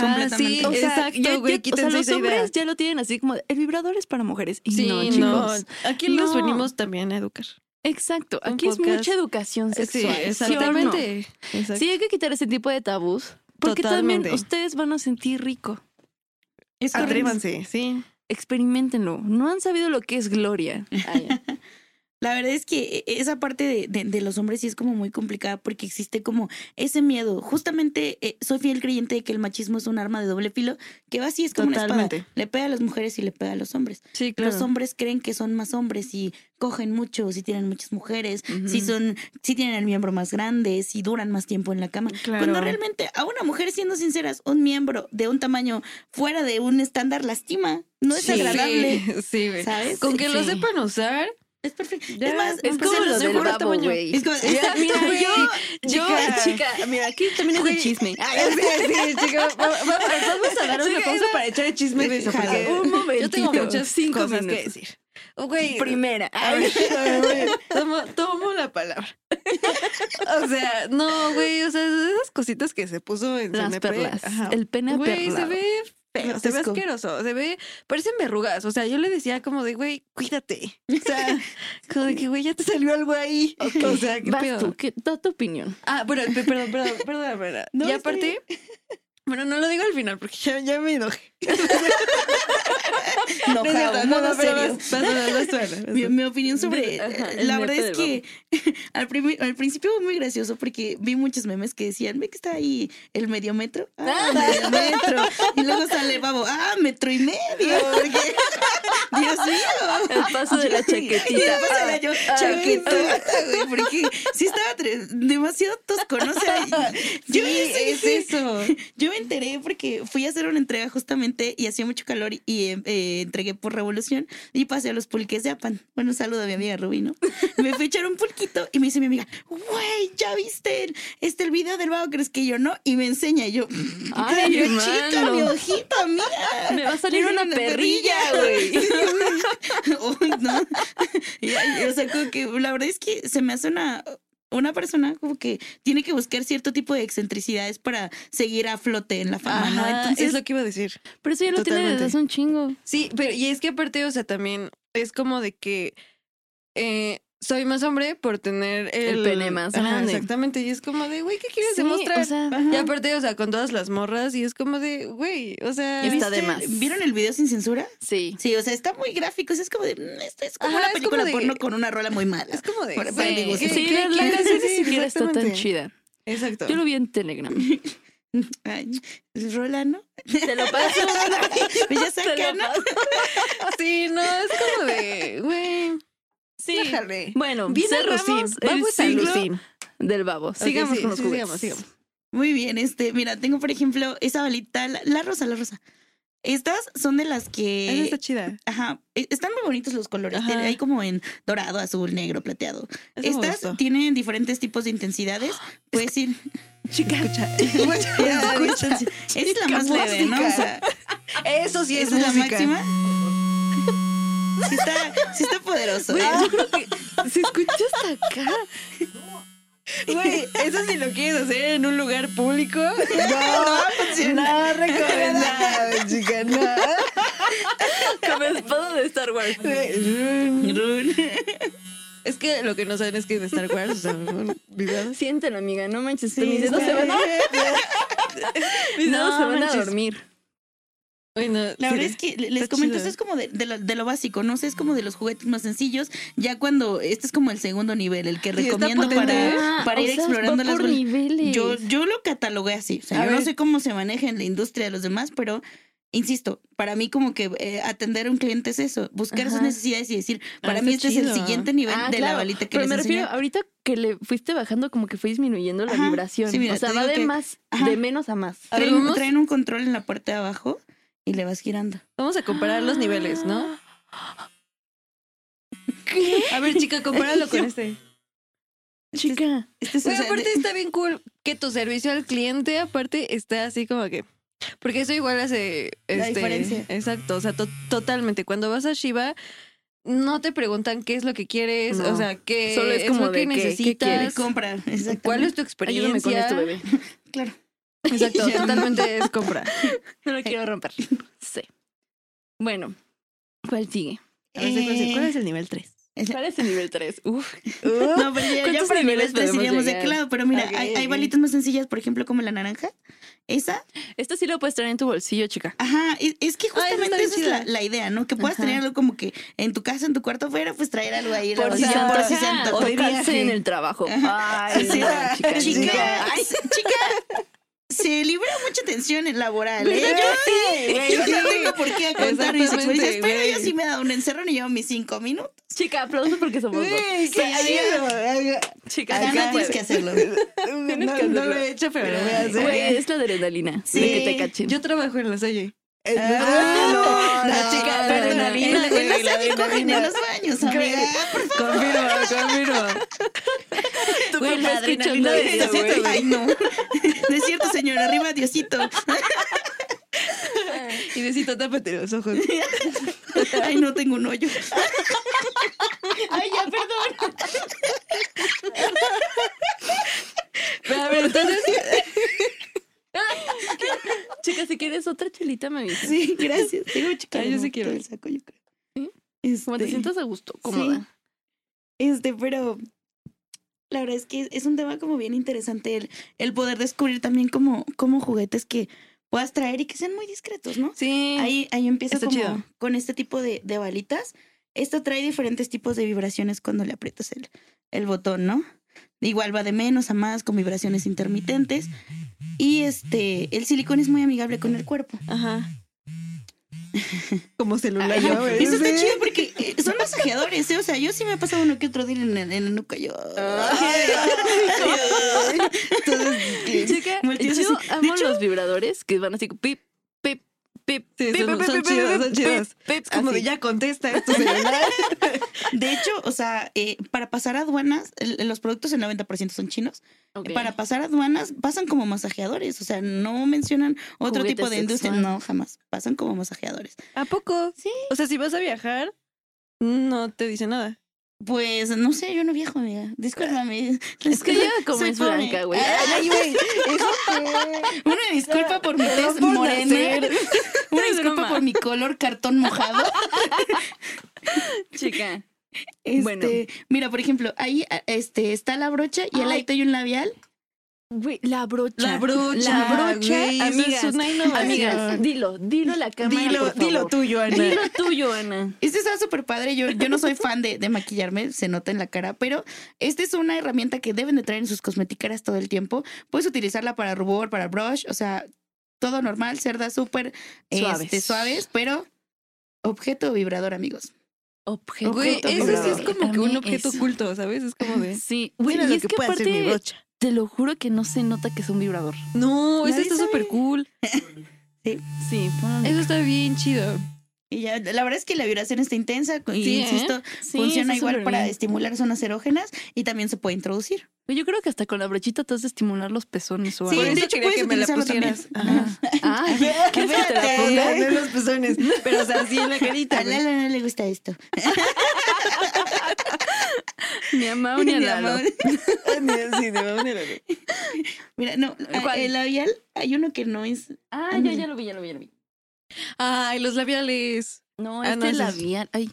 Completamente. sí, O sea, exacto, ya- ya- güey. o sea, los idea. hombres ya lo tienen así como, el vibrador es para mujeres. Y Sí, no, no, chicos. Aquí los No. venimos también a educar. Exacto. Un Aquí es podcast. mucha educación Sí, sexual. ¿sí no? exactamente. Sí, hay que quitar ese tipo de tabús. Porque Totalmente. también ustedes van a sentir rico. Atrévanse, sí. Experimentenlo. No han sabido lo que es gloria. Ay, La verdad es que e, esa parte de, de- de los hombres sí es como muy complicada porque existe como ese miedo. Justamente eh, soy fiel creyente de que el machismo es un arma de doble filo que va así, es como una espada. Le pega a las mujeres y le pega a los hombres. Sí, Los hombres creen que son más hombres y cogen mucho, si tienen muchas mujeres, si son, si tienen el miembro más grande, si duran más tiempo en la cama. Claro. Cuando realmente a una mujer, siendo sinceras, un miembro de un tamaño fuera de un estándar lastima. No es Sí, agradable. Sí, güey. ¿Sabes? Con que lo Sí. sepan usar. Es perfecto. Ya, es más, es como los de babo, tamaño. güey. Es como- Mira, mira, güey. yo, yo, Chica. chica, mira, aquí también es de chisme. Ay, sí, sí, chica. va- va- Vamos a dar una Chica, pausa para echar el chisme de eso. Porque Un momentito. yo tengo muchas Cinco cosas minutos. que decir. Güey. Primera. A ver, a ver, tomo, tomo la palabra. O sea, no, güey, o sea, esas cositas que se puso en Las CNP, perlas. ajá. El pene Güey, se ve feo, se ve asqueroso, se ve, parecen verrugas. O sea, yo le decía como de, güey, cuídate. O sea, como de que, güey, ya te salió algo ahí. O sea, qué Vas pedo. tú, ¿qué, da tu opinión. Ah, bueno, pe- perdón, perdón, perdón, perdón. No, y aparte, bueno, no lo digo al final porque ya, ya me enojé. No no, no, serio. Mi, mi opinión sobre. Ajá, el la verdad es que al, principio fue muy gracioso porque vi muchos memes que decían: Ve que está ahí el medio metro. Ah, medio metro. Y luego sale babo. Ah, metro y medio. Porque, Dios mío. El paso de la chaquetita. después era yo, Ah, chaquetota, güey, porque sí estaba demasiado tosco, ¿no? Sea, yo, Sí, sí, es sí. eso. Yo me enteré porque fui a hacer una entrega justamente y hacía mucho calor y eh, eh, entregué por revolución y pasé a los pulques de Apan. Bueno, saludo a mi amiga Rubí, ¿no? Me fui a echar un pulquito y me dice mi amiga, güey, ¿ya viste el, este, el video del vago? ¿Crees que yo no? Y me enseña y yo, Ay, yo, chica, mi ojita, mira. Me va a salir una perrilla, güey. No. Y, o sea, como que la verdad es que se me hace una, una persona como que tiene que buscar cierto tipo de excentricidades para seguir a flote en la fama, ¿no? Entonces, es lo que iba a decir. Pero eso ya lo tiene Totalmente. desde hace un chingo. Sí, pero y es que aparte, o sea, también es como de que eh, soy más hombre por tener el, El pene más Ajá, grande. exactamente. Y es como de, güey, ¿qué quieres Sí, demostrar? o sea, Y aparte, o sea, con todas las morras, y es como de, güey, o sea. Está de ¿Viste- más. ¿Vieron el video sin censura? Sí. Sí, o sea, está muy gráfico. o sea, es como de. mm, Esto es como Ajá, una película como de- porno con una rola muy mala. Es como de. Mi gusto. ¿qué- Sí, qué la, la canción ni siquiera está tan chida. Exacto. Yo lo vi en Telegram. Ay, rola, ¿no? Te lo paso. Pues ya saca, ¿no? Sí, no, es como de, güey. Sí. Déjale. Bueno, Bien cerramos el Vamos Lucín. del babo. Sigamos sí, con los sí, sigamos, sigamos. Muy bien, este, mira, tengo por ejemplo esa balita, la, la rosa, la rosa. Estas son de las Esa que. está chida. Ajá, e- están muy bonitos los colores. Ajá. Hay como en dorado, azul, negro, plateado. Eso Estas tienen diferentes tipos de intensidades. Puedes ir. Chica, escucha. Esa es la más leve, ¿no? O sea, Eso sí es esa es la máxima. Sí está, sí está poderoso. Güey, ¿eh? yo creo que se escucha hasta acá. Güey, eso si lo quieres hacer en un lugar público. No, no, recomendado, chica, no. Como espada de Star Wars. Es que lo que no saben es que en Star Wars, o sea, video- Siéntelo, amiga. No manches. Sí, mis dedos se van a, mis No se van a dormir. Bueno, La sí, verdad es que le- les comento, chido. esto es como de, de lo, de lo básico, no sé, es como de los juguetes más sencillos. Ya cuando este es como el segundo nivel, el que Sí, recomiendo para, Ah, o ir sea, explorando las niveles. Yo, yo lo catalogué así. O sea, A yo no sé cómo se maneja en la industria de los demás, pero insisto, para mí como que eh, atender a un cliente es eso, buscar sus necesidades y decir, Ah, para está mí este es el siguiente nivel Ah, de la balita que Pero les me refiero, enseño. ahorita que le fuiste bajando, como que fue disminuyendo la Ajá. vibración. Sí, mira, o sea, va de que- más, Ajá. de menos a más. Traen, traen un control en la parte de abajo y le vas girando. Vamos a comparar los niveles, ¿no? ¿Qué? A ver, chica, compáralo con este. Chica. Este es Güey, o sea, aparte está bien cool que tu servicio al cliente, aparte, está así como que. Porque eso igual hace. La este, diferencia. Exacto. O sea, to- totalmente. Cuando vas a Shiva, no te preguntan qué es lo que quieres, No. o sea, qué Solo es como lo que de qué- qué necesitas. quieres. compra. ¿Cuál es tu experiencia? Ayúdame con esto, bebé. Claro. Exacto, totalmente es compra. No lo quiero romper. Sí. Bueno, ¿cuál sigue? Ver, ¿cuál es el- ¿Cuál Eh, nivel 3? ¿Cuál es el nivel 3? Uf. No, pero ya, ya ¿Cuántos para niveles nivel 3 podemos iríamos de lado. Pero mira, Ok, hay, hay ok. balitas más sencillas, por ejemplo, como la naranja. Esa, Esto sí lo puedes traer en tu bolsillo, chica. ajá, es, es que justamente esa es la, la idea, ¿no? Que puedas tener algo como que en tu casa, en tu cuarto afuera, pues traer algo ahí. Por la si se bolsilla, por si se antoja. O en el trabajo. Ajá. Ay, Sí, no, chica. chica, no. ay, chica, se libera mucha tensión en laboral. ¿eh? ¿Verdad Yo, sí, yo no Sí. tengo por qué contar mis experiencias, pero yo sí me he dado un encerrón y llevo mis cinco minutos. Chica, aplausos porque somos dos. Sí, chido. Chica, Acá no tienes que hacerlo. Tienes no, que no lo hacerlo. he hecho, pero lo voy a hacer. Güey, es la adrenalina. Sí. De que te cachen. Yo trabajo en la Salle. Ah, no, la no, chica, no, perdón, no, en no, la- la no, cogen no. en los baños, amiga. Confirmo, confirmo. Tu Güey, la adrenalina de Diosito. güey. No. No es cierto, señor. Arriba, Diosito. Y necesito tápate los ojos. Ay, no tengo un hoyo. Ay, ya, perdón. Pero a ver, entonces. Chica, si quieres otra chelita, me avisas. Sí, gracias. Tengo chica. Ay, yo sí quiero. el saco, yo creo. ¿Sí? Este, Como te sientas a gusto, cómoda. Este, pero la verdad es que es un tema como bien interesante el, el poder descubrir también como, como juguetes que puedas traer y que sean muy discretos, ¿no? Sí. Ahí, ahí empieza como chido. con este tipo de, de balitas. Esto trae diferentes tipos de vibraciones cuando le aprietas el, el botón, ¿no? Igual va de menos a más con vibraciones intermitentes. Y este, el silicón es muy amigable con el cuerpo. Ajá. Como celular, Ajá, ¿no? y eso está Sí. chido porque eh, son masajeadores, ¿eh? O sea, yo sí me he pasado uno que otro día en, el- en la nuca. Yo. Entonces, Chica, volteas yo así. amo los vibradores que van así, pip, pip, pip, Sí, pip, son- pip, son pip, son Es como de ya contesta esto. De hecho, o sea, eh, para pasar aduanas, el- los productos el 90% son chinos. Para pasar aduanas pasan como masajeadores, o sea, no mencionan otro Juguete tipo de industria, sexual. no, jamás, pasan como masajeadores. ¿A poco? Sí. O sea, si vas a viajar, no te dice nada. Pues no sé, yo no viajo, amiga. Discúlpame. Es que ella como Soy es blanca, güey. Ay, güey. Una disculpa por mi tez por morena. nacer. Una disculpa por mi color cartón mojado. Chica. Este, Bueno. mira, por ejemplo, ahí este, está la brocha y al Ay. ladito hay un labial. Güey, la brocha. La brocha, La brocha. güey, eso es amigas, una innovación. amigas, dilo, dilo a la cámara. Dilo, por favor. dilo tuyo, Ana. Dilo tuyo, Ana. Este está súper padre. Yo, yo no soy fan de, de maquillarme, se nota en la cara, pero esta es una herramienta que deben de traer en sus cosmetiqueras todo el tiempo. Puedes utilizarla para rubor, para brush, o sea, todo normal, cerdas súper Suaves. este, suaves, pero objeto vibrador, amigos. Objeto. Güey, eso sí es como que un objeto eso. oculto, ¿sabes? Es como de. Sí, güey, y lo es que que puede hacer mi aparte, brocha. Te lo juro que no se nota que es un vibrador. No, eso está súper cool. Sí, ponle- Eso está bien chido. Y ya, la verdad es que la vibración está intensa y Sí, ¿eh? insisto, Sí, funciona igual para bien. estimular zonas erógenas y también se puede introducir. Yo creo que hasta con la brochita te has de estimular los pezones o Sí, algo. Por de eso hecho, quería que me la pusieras. Ajá. Ay, ¿quieres que te la los pezones, pero o sea, así en la carita. A. Lala no le gusta esto. Ni a Mau ni Ni. Ni- sí, de manera, güey. Mira, no, ¿Cuál? el labial hay uno que no es. Ah, ya, ya lo vi, ya lo vi, ya lo vi. Ay, los labiales. No, Ah, no, este es- labial. Ay,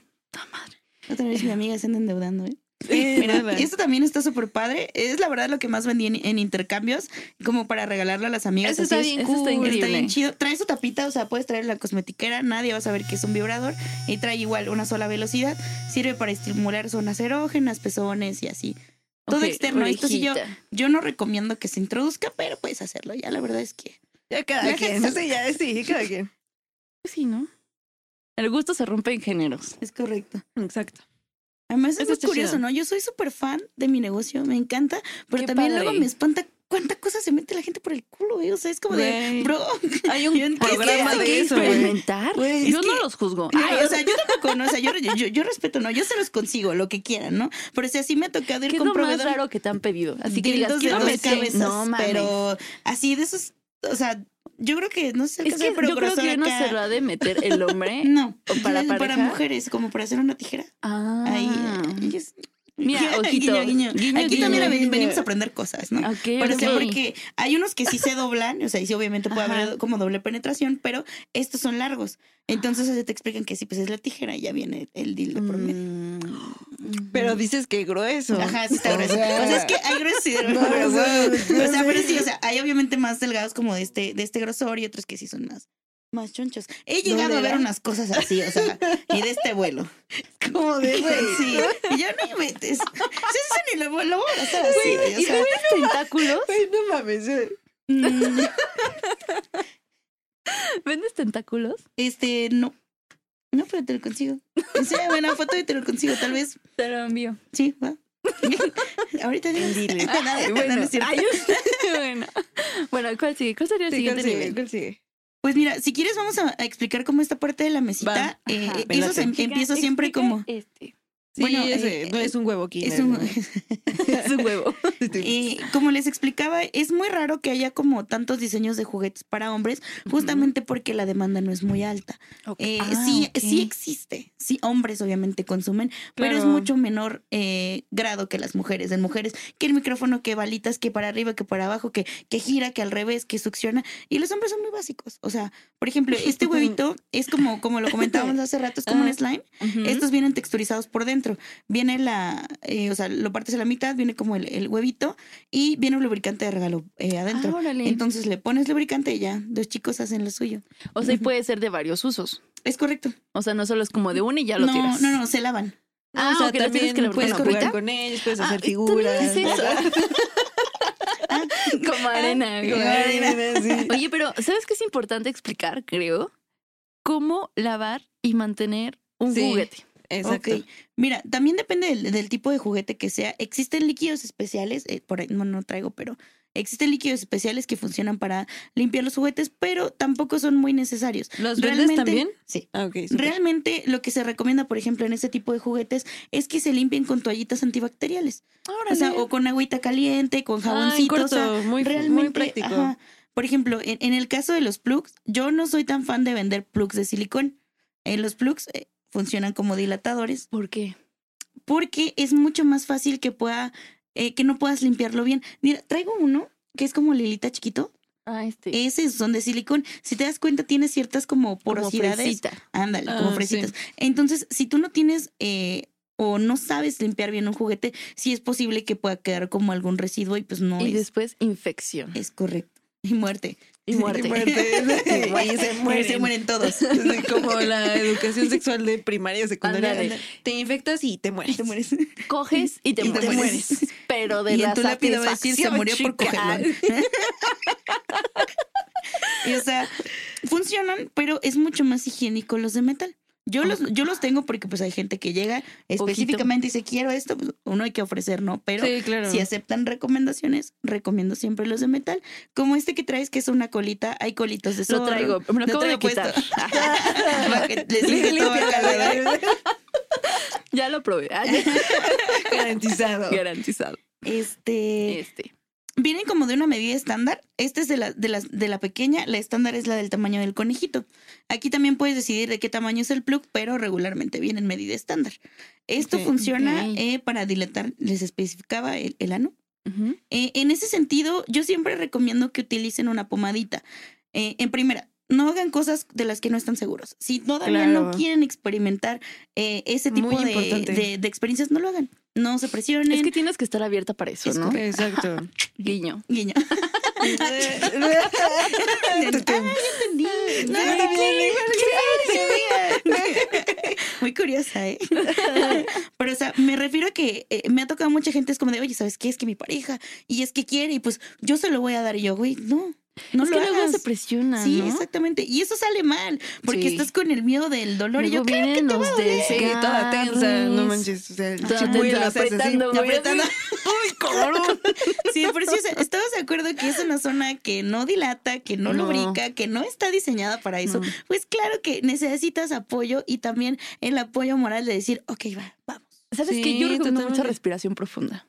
madre. Otra vez mi amiga se anda endeudando, ¿eh? Sí, Mira, nada. y esto también está súper padre. Es la verdad lo que más vendí en, en intercambios, como para regalarlo a las amigas. Eso está es- bien eso está cool. increíble. Está bien chido. Trae su tapita, o sea, puedes traer la cosmetiquera, nadie va a saber que es un vibrador. Y trae igual una sola velocidad. Sirve para estimular zonas erógenas, pezones y así. Todo externo. Esto sí yo, yo no recomiendo que se introduzca, pero puedes hacerlo. Ya la verdad es que. Ya cada quien. Sí, ya, sí, cada quien. Sí, ¿no? El gusto se rompe en géneros. Es correcto. Exacto. Además es Eso está curioso, chido. ¿no? Yo soy súper fan de mi negocio, me encanta, pero Qué también padre. luego me espanta cuánta cosa se mete la gente por el culo, ¿eh? O sea, es como de, Güey. bro, Hay un programa de eso, güey. experimentar. Güey, Yo es no los juzgo. Ay, o sea, yo tampoco, ¿no? O sea, yo, yo, yo respeto, ¿no? Yo se los consigo, lo que quieran, ¿no? Pero si así me ha tocado ir ¿Qué es con lo más raro que te han pedido? Así que digas, de quiero dos cabezas, No, pero así de esos, o sea, yo creo que no sé Es que pero yo creo que no se lo ha de meter el hombre. No, ¿O para para, mujeres, como para hacer una tijera. Ah. Ahí, ahí es- Mira, ojito. guiño, guiño. Guiño, Aquí guiño. también guiño. venimos a aprender cosas, ¿no? Ok, Pero ok. sí, porque hay unos que sí se doblan, o sea, y sí obviamente puede Ajá. haber como doble penetración, pero estos son largos. Entonces se te explican que sí, pues es la tijera y ya viene el dildo por medio. Mm. Pero dices que grueso. Ajá, sí está O grueso. sea, O sea, es que hay gruesos y de No, gruesos. o sea, O sea, pero sí, o sea, hay obviamente más delgados como de este, de este grosor y otros que sí son más, más chonchos. He llegado a ver unas cosas así, o sea, y de este vuelo. como de, güey. Sí, y yo no inventes. Sí, eso ni lo, lo voy a hacer así, güey, o ¿Y sea, ves tentáculos? Güey, no mames. mm, ¿Vendes tentáculos? Este, no. No, pero te lo consigo. Enséñame una foto y te lo consigo, tal vez. Te lo envío. Sí, va. Ahorita digo. Dile. No, no, bueno. bueno, ¿cuál sigue? ¿Cuál sería el Sí, siguiente ¿cuál sigue? nivel? ¿Cuál sigue? Pues mira, si quieres vamos a, a explicar cómo esta parte de la mesita. Va. eh, eso se em- empieza siempre Explica como... Este. Sí, Bueno, ese, eh, no es un huevo aquí. Es un, Es un huevo. Y como les explicaba, es muy raro que haya como tantos diseños de juguetes para hombres, justamente porque la demanda no es muy alta. Eh, Ah, sí, sí existe, sí, hombres obviamente consumen, pero es mucho menor eh, grado que las mujeres. En mujeres, que el micrófono, que balitas, que para arriba, que para abajo, que, que gira, que al revés, que succiona. Y los hombres son muy básicos. O sea, por ejemplo, este huevito es como, como lo comentábamos hace rato, es como un Ah. slime. Estos vienen texturizados por dentro. Viene la, eh, o sea, lo partes a la mitad, viene como el, el huevito y viene un lubricante de regalo eh, adentro. Ah, órale. Entonces le pones lubricante y ya, los chicos hacen lo suyo. o sea, y puede ser de varios usos. Es correcto. O sea, no solo es como de uno y ya lo no, tiras. no, no, se lavan. Ah, o sea, también que puedes jugar con ellos, puedes Ah, hacer ¿y también figuras. es eso? ¿verdad? como arena. Como arena, sí. Oye, pero ¿sabes qué es importante explicar, creo? Cómo lavar y mantener un Sí. juguete. Exacto. Ok. Mira, también depende del, del tipo de juguete que sea. Existen líquidos especiales, eh, por ahí no, no traigo, pero existen líquidos especiales que funcionan para limpiar los juguetes, pero tampoco son muy necesarios. ¿Los vendes también? Sí. Ah, ok. súper. Realmente lo que se recomienda, por ejemplo, en este tipo de juguetes es que se limpien con toallitas antibacteriales. O sea, o con agüita caliente, con Ah, jaboncito. corto, o sea, muy, realmente, muy práctico. ajá. Por ejemplo, en, en el caso de los plugs, yo no soy tan fan de vender plugs de silicón. En los plugs eh, funcionan como dilatadores ¿Por qué? porque es mucho más fácil que pueda, eh, que no puedas limpiarlo bien. Mira, traigo uno que es como Lilita chiquito. Ah, este. Esos son de silicón. Si te das cuenta, tiene ciertas como como porosidades. fresita. Ándale, Ah, como sí. fresitas. Entonces, si tú no tienes eh, o no sabes limpiar bien un juguete, sí es posible que pueda quedar como algún residuo y pues no y es, después infección. es correcto. Y muerte. Y muerte. Y muerte. Güey, se mueren. se mueren todos. Es como la educación sexual de primaria, secundaria. Te infectas y te mueres. Te mueres. Coges y te, Y te mueres. mueres. Pero de y la en tu lápida va a decir se murió por cogerlo. y o sea, funcionan, pero es mucho más higiénico los de metal. Yo los, yo los tengo porque pues hay gente que llega específicamente y dice quiero esto, pues uno hay que ofrecer, ¿no? Pero Sí, claro. si aceptan recomendaciones, recomiendo siempre los de metal. Como este que traes que es una colita, hay colitos de Lo zorro. traigo, me lo Lo acabo de quitar. Les limpie todo. Ya lo probé. Garantizado. Garantizado. Este, Este. Vienen como de una medida estándar. Esta es de la, de, la, de la pequeña, la estándar es la del tamaño del conejito. Aquí también puedes decidir de qué tamaño es el plug, pero regularmente viene en medida estándar. Esto funciona eh, para dilatar, les especificaba el, el ano. Eh, en ese sentido, yo siempre recomiendo que utilicen una pomadita. Eh, en primera, no hagan cosas de las que no están seguros. Si todavía no quieren experimentar eh, ese tipo de, de- de experiencias, no lo hagan. No se presionen. Es que tienes que estar abierta para eso, Es ¿no? correcto. Exacto. Guiño. Guiño. entendí. No, Sí, no, bien, Muy curiosa, ¿eh? Pero, o sea, me refiero a que eh, me ha tocado mucha gente, es como de, oye, ¿sabes qué? Es que mi pareja, y es que quiere, y pues yo se lo voy a dar. Y yo, güey, no, no es lo que luego hagas. se presiona, Sí, ¿no? exactamente. Y eso sale mal, porque Sí. estás con el miedo del dolor. y yo, claro que te va los a doler. Sí, toda tensa, no manches. O sea, Toda tensa, así. apretando, apretando. Uy, cabrón. Sí, pero sí, o sea, estamos de acuerdo que es una zona que no dilata, que no, No. lubrica, que no está diseñada para eso. No. Pues claro que necesitas apoyo y también el apoyo moral de decir, ok, va, vamos. ¿Sabes Sí, qué? Yo recomiendo mucha respiración profunda.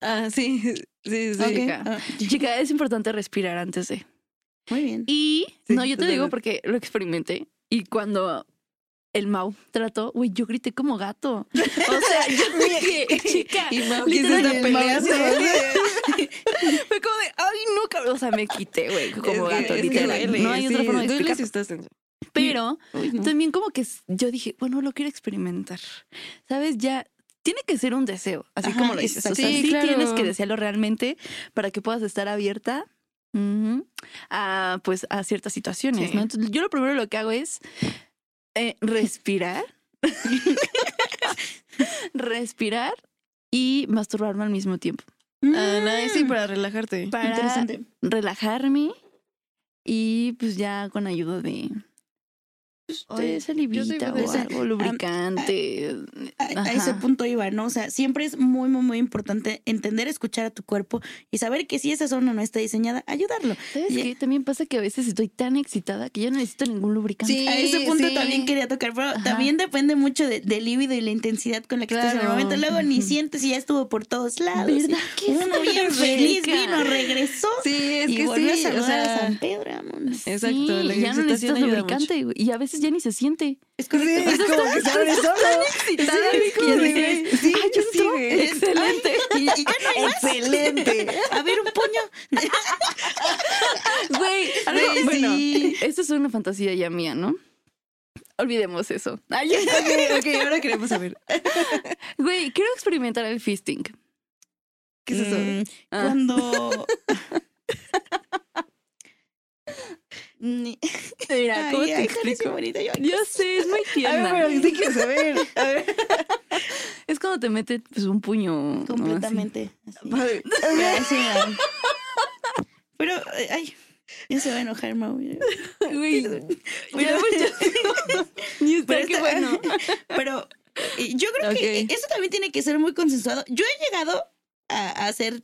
Ah, sí, sí, sí. Ok, Chica. ah, Chica, es importante respirar antes de. muy bien. Y Sí, no, yo te digo porque lo experimenté. Y cuando el Mau trató, güey, yo grité como gato. O sea, yo dije, chica, Y Mau quiso peleando. se- fue como de, ay, no, cabrón. O sea, me quité, güey, como Es que- gato, es que literal. no hay otra forma de explicarlo. Pero Uy, no. también como que yo dije, bueno, lo quiero experimentar. ¿Sabes? Ya tiene que ser un deseo, así Ajá, como lo dices. O sea, sí Sí, claro. tienes que desearlo realmente para que puedas estar abierta a, pues, a ciertas situaciones, Sí. ¿no? Entonces, yo lo primero lo que hago es eh, respirar. respirar y masturbarme al mismo tiempo. Ah, nice, sí, Mm, para relajarte. Para Interesante. relajarme y pues ya con ayuda de... Yo soy salivita de o esa- algo lubricante. A, a ese punto iba, ¿no? O sea, siempre es muy, muy, muy importante entender, escuchar a tu cuerpo y saber que si esa zona no está diseñada, ayudarlo. ¿Sabes qué? También pasa que a veces estoy tan excitada que ya no necesito ningún lubricante. Sí. A ese punto sí. también quería tocar, pero Ajá. también depende mucho de- del líbido y la intensidad con la que estás en el momento. Luego ni sientes y ya estuvo por todos lados. ¿Verdad que Uno bien feliz vino, regresó Sí, es y que volvió sí, a o saludar a San Pedro. vámonos. Exacto, Sí, la ya no necesitas lubricante y a veces ya ni se siente. Es Sí, correcto. es como que se abre solo. excitada Sí, de, güey, sí, "Ay, sí, entró, güey. excelente. Y, y ya no hay más. Excelente. A ver, un puño. Güey, algo- bueno, sí. esto es una fantasía ya mía, ¿no? Olvidemos eso. Ay, ok, ok, ahora queremos saber. güey, quiero experimentar el fisting. ¿Qué es eso? Mm, Ah. Cuando. Ni- Mira, ¿cómo Ay, te ay, explico? bonito, yo- Yo sé, es muy A ver, tierna. pero quiero saber. A ver. Es cuando te mete pues, un puño. ¿no? Así. Completamente. así. Vale. Ya, sí, ya. Pero, eh, ay, ya se va a enojar, Mau. Güey, Pero- está, Pero qué está- bueno. Pero yo creo que Ok. eso también tiene que ser muy consensuado. Yo he llegado a, a hacer.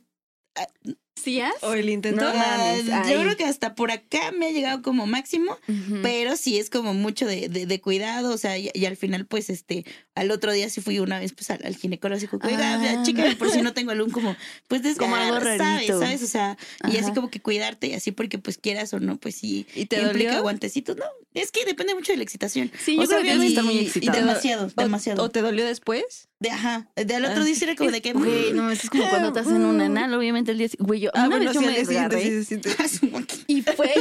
¿Sí has? O el intento. No, mames, yo creo que hasta por acá me ha llegado como máximo. Pero sí es como mucho de, de, de cuidado, o sea, y, y al final, pues, este, al otro día sí fui una vez, pues, al, al ginecólogo, así como, oiga, Ah. chica, por si no tengo algún como, pues, Como algo ¿sabes? ¿Sabes? O sea, y así como que cuidarte, y así porque, pues, quieras o no, pues, sí, ¿Y te implica dolió? guantecitos, ¿no? Es que depende mucho de la excitación. Sí, O yo sea, creo que que estar muy y- y excitada. demasiado, O- demasiado. ¿O te dolió después? De, ajá, del otro Ah, día sí era como de que, Güey, no, eso es como cuando te hacen un anal, obviamente el día Güey, yo, Ah, una bueno, vez yo me desgarré sí y fue...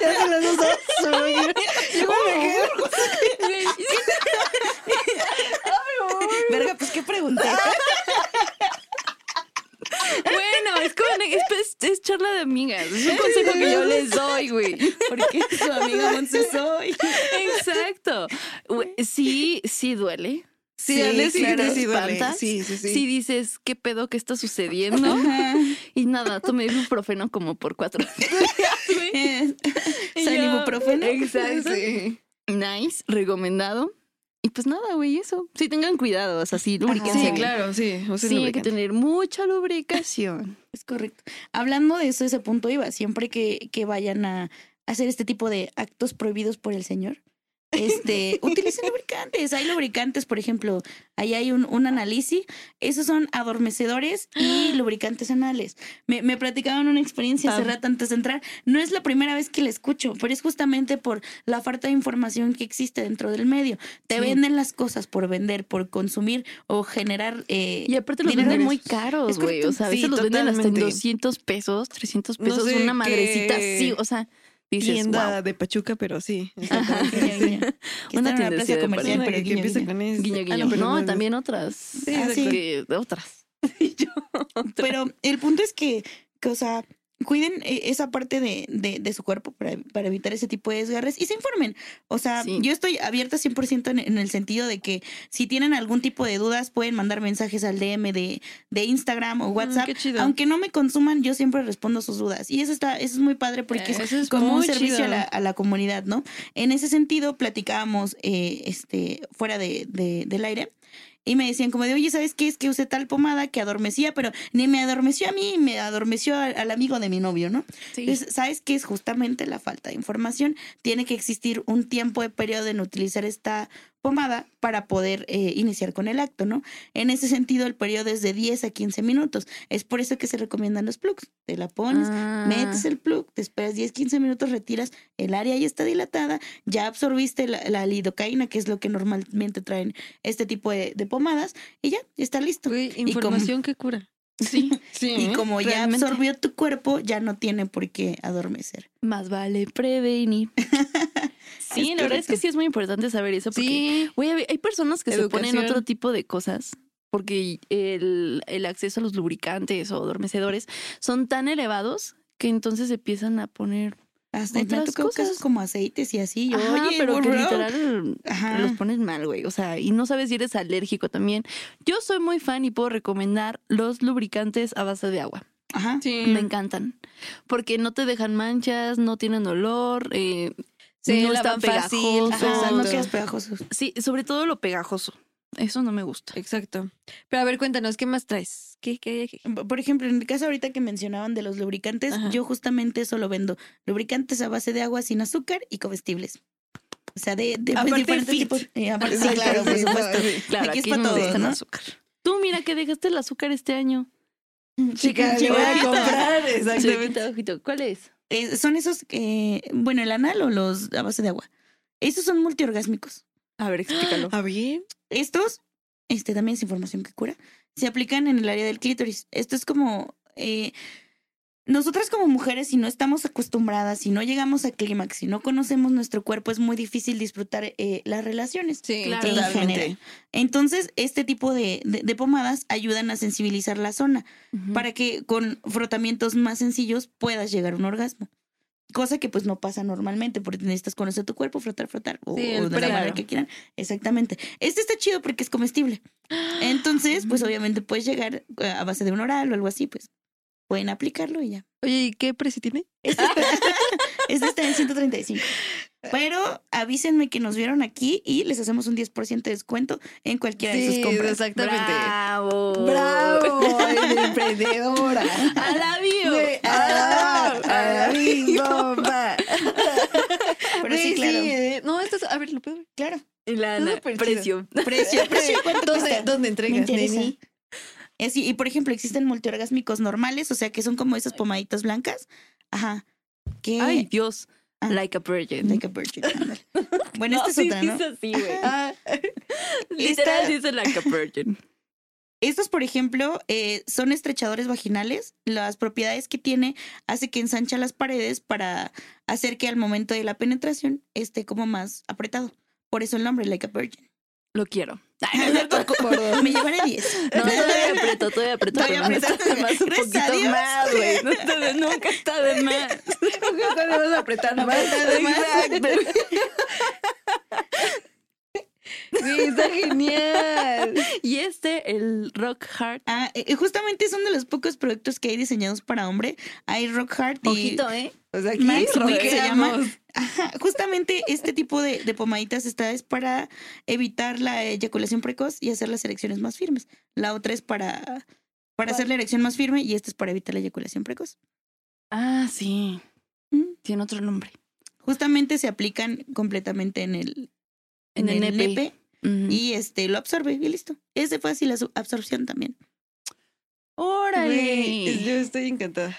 Ya se las dos Yo me quedé- Güey, Me charla de amigas. Es un consejo que yo les doy, güey. Porque su amiga Monse soy. Exacto. Sí, sí duele. Sí, Sí, claro, sí duele. Sí, sí, sí. Sí dices, ¿qué pedo? ¿Qué está sucediendo? Ajá. Y nada, tomé ibuprofeno como por cuatro días, ibuprofeno. Exacto. Sí. Nice, recomendado. Y pues nada, güey, eso. Sí, tengan cuidado, o sea, sí, lubriquen. Sí, claro, sí. usen Sí, hay que tener mucha lubricación. Es correcto. Hablando de eso, ese punto iba. Siempre que, que vayan a hacer este tipo de actos prohibidos por el Señor, este, utilicen lubricantes. Hay lubricantes, por ejemplo, ahí hay un, un análisis. Esos son adormecedores y lubricantes anales. Me, me platicaban una experiencia hace Ah. rato antes de entrar. No es la primera vez que la escucho, pero es justamente por la falta de información que existe dentro del medio. Te Sí. venden las cosas por vender, por consumir o generar. eh, Y aparte los venden de- muy caros, güey. O sea, a veces Sí, los venden hasta en totalmente. 200 pesos, 300 No pesos, sé una qué madrecita así. O sea, dices, Tienda wow. de Pachuca, pero sí. Ajá. Que Una tienda plaza de comercial, pero que guiño, empieza guiño. con ese. Guiño, Ah, pero no, es- también otras. Sí, Ah, sí. Que- otras. Y yo, otras. Pero el punto es que, que, o sea, cuiden eh, esa parte de, de, de su cuerpo para, para evitar ese tipo de desgarres y se informen. O sea, Sí. yo estoy abierta 100% en, en el sentido de que si tienen algún tipo de dudas, pueden mandar mensajes al DM de, de Instagram o WhatsApp. qué chido. Aunque no me consuman, yo siempre respondo sus dudas. Y eso está, eso es muy padre porque Eh, es eso es como un servicio a la, a la comunidad, ¿no? En ese sentido, platicábamos eh, este, fuera de, de- del aire. Y me decían como de, oye, ¿sabes qué? Es que usé tal pomada que adormecía, pero ni me adormeció a mí, me adormeció al, al amigo de mi novio, ¿no? Sí. Entonces, ¿sabes qué? Es justamente la falta de información. Tiene que existir un tiempo de periodo en utilizar esta pomada para poder eh, iniciar con el acto, ¿no? En ese sentido, el periodo es de 10 a 15 minutos. Es por eso que se recomiendan los plugs. Te la pones, Ah. metes el plug, te esperas 10, 15 minutos, retiras, el área ya está dilatada, ya absorbiste la, la lidocaína, que es lo que normalmente traen este tipo de, de pomadas, y ya, está listo. Güey, Y como- información que cura. Sí. Sí. Y ¿eh? como ya realmente. absorbió tu cuerpo, ya no tiene por qué adormecer. Más vale prevenir. Sí, Es la verdad es que sí es muy importante saber eso. Porque, Sí. hay- personas que se ponen otro tipo de cosas porque el, el acceso a los lubricantes o adormecedores son tan elevados que entonces empiezan a poner. Hasta me ha tocado cosas. casos como aceites y así. Yo, Ajá, Oye, pero que bro". literal Ajá. los pones mal, güey. O sea, y no sabes si eres alérgico también. Yo soy muy fan y puedo recomendar los lubricantes a base de agua. Ajá. Sí. Me encantan. Porque no te dejan manchas, no tienen olor, eh, Se no están pegajosos. Ajá, no quedas pegajoso. Sí, sobre todo lo pegajoso. Eso no me gusta. Exacto. Pero a ver, cuéntanos, ¿qué más traes? ¿Qué, qué, qué? Por ejemplo, en el caso ahorita que mencionaban de los lubricantes, Ajá. yo justamente solo vendo lubricantes a base de agua sin azúcar y comestibles. O sea, de, de pues, Aparte diferentes fit. tipos. Eh, aparte- sí, Exacto, claro, por sí, supuesto. sí. Claro, Aquí aquí, es pa' no todos, ¿no? azúcar. Tú mira que dejaste el azúcar este año. Chica, le voy a comprar. Exactamente. Ojito. ¿Cuál es? Eh, son esos, que, bueno, el anal o los a base de agua. Esos son multiorgásmicos. A ver, explícalo. A ver. Estos, este también es información que cura, se aplican en el área del clítoris. Esto es como, eh, nosotras como mujeres, si no estamos acostumbradas, si no llegamos a clímax, si no conocemos nuestro cuerpo, es muy difícil disfrutar eh, las relaciones. Sí, Claro. en general. Entonces, este tipo de, de- de pomadas ayudan a sensibilizar la zona para que con frotamientos más sencillos puedas llegar a un orgasmo. Cosa que pues no pasa normalmente porque necesitas conocer tu cuerpo, frotar, frotar o, Sí, o de la manera que quieran. Exactamente. Este está chido porque es comestible. Entonces, pues obviamente puedes llegar eh, a base de un oral o algo así, pues pueden aplicarlo y ya. Oye, ¿y qué precio tiene? Este está, este está en 135. Pero avísenme que nos vieron aquí y les hacemos un 10% de descuento en cualquiera de sus compras. exactamente. Bravo. Bravo, emprendedora. A la bio. Güey, a la- a la bomba. Pero sí, claro. eh. No, esto es, a ver, lo puedo ver. Claro. La, la- precio. Precio, precio, ¿cuánto ¿Dónde? ¿Dónde Me entregas, neni? Así, y por ejemplo, existen multiorgásmicos normales, o sea, que son como esas pomaditas blancas. Ajá. Que Ay, Dios. Ah. Like a virgin. like a virgin. Bueno, No, esta es sí otra, ¿no? dice así, güey. Ah, Literal Esta- dice like a virgin. Estos, por ejemplo, eh, son estrechadores vaginales. Las propiedades que tiene hace que ensancha las paredes para hacer que al momento de la penetración esté como más apretado. Por eso el nombre, like a virgin. Lo quiero. Ay, no cierto. Por dos. Me llevaré 10. No, todavía aprieto, todavía aprieto. Todavía no está de más un poquito más, güey. No está de- nunca está de más. Nunca vamos a apretar más. Exacto. Sí, está genial. Y este, el Rock Hard. Ah, eh, justamente son de los pocos productos que hay diseñados para hombre. Hay Rock Hard y Ojito, ¿eh? O sea, aquí Max Wick se llama. Ajá, justamente este tipo de, de pomaditas está es para evitar la eyaculación precoz y hacer las erecciones más firmes. La otra es para, para hacer la erección más firme y esta es para evitar la eyaculación precoz. Ah, sí. Mm. Tiene otro nombre. Justamente se aplican completamente en el, En el nepe. Ujú. y este lo absorbe y listo. Es de fácil absor- absorción también. ¡Órale! Yo estoy encantada.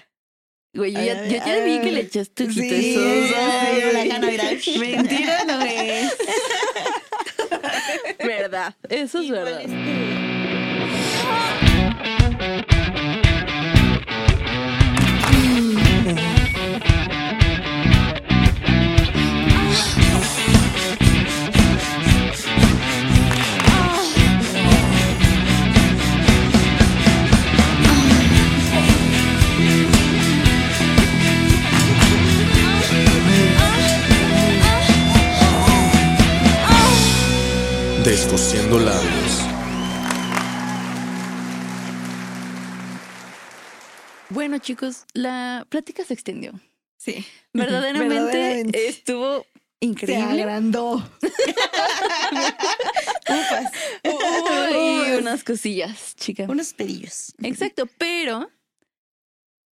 Güey, yo ya, yo ya vi que le echaste Sí, ojitos. sí, Ay, sí, la gana. Mentira no es. verdad, eso es verdad. este, Descosiendo labios. Bueno, chicos, la plática se extendió. Sí. Verdaderamente, Verdaderamente. estuvo Se increíble. agrandó. ufas, Uy, unas cosillas, chica. unos pedillos. Exacto, pero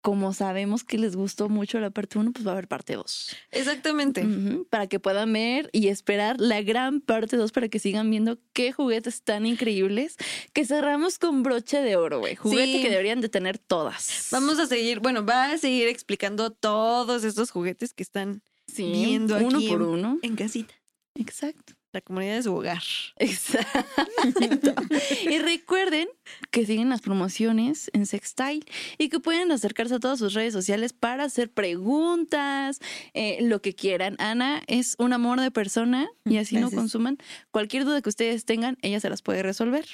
como sabemos que les gustó mucho la parte 1, pues va a haber parte 2. Exactamente. Para que puedan ver y esperar la gran parte 2 para que sigan viendo qué juguetes tan increíbles que cerramos con broche de oro, güey. Juguete Sí. que deberían de tener todas. Vamos a seguir, bueno, va a seguir explicando todos estos juguetes que están Sí, viendo uno aquí por en- uno. en casita. Exacto. La comunidad de su hogar. Exacto. y recuerden que siguen las promociones en Sextile y que pueden acercarse a todas sus redes sociales para hacer preguntas, eh, lo que quieran. Ana es un amor de persona y así no consuman. Cualquier duda que ustedes tengan, ella se las puede resolver.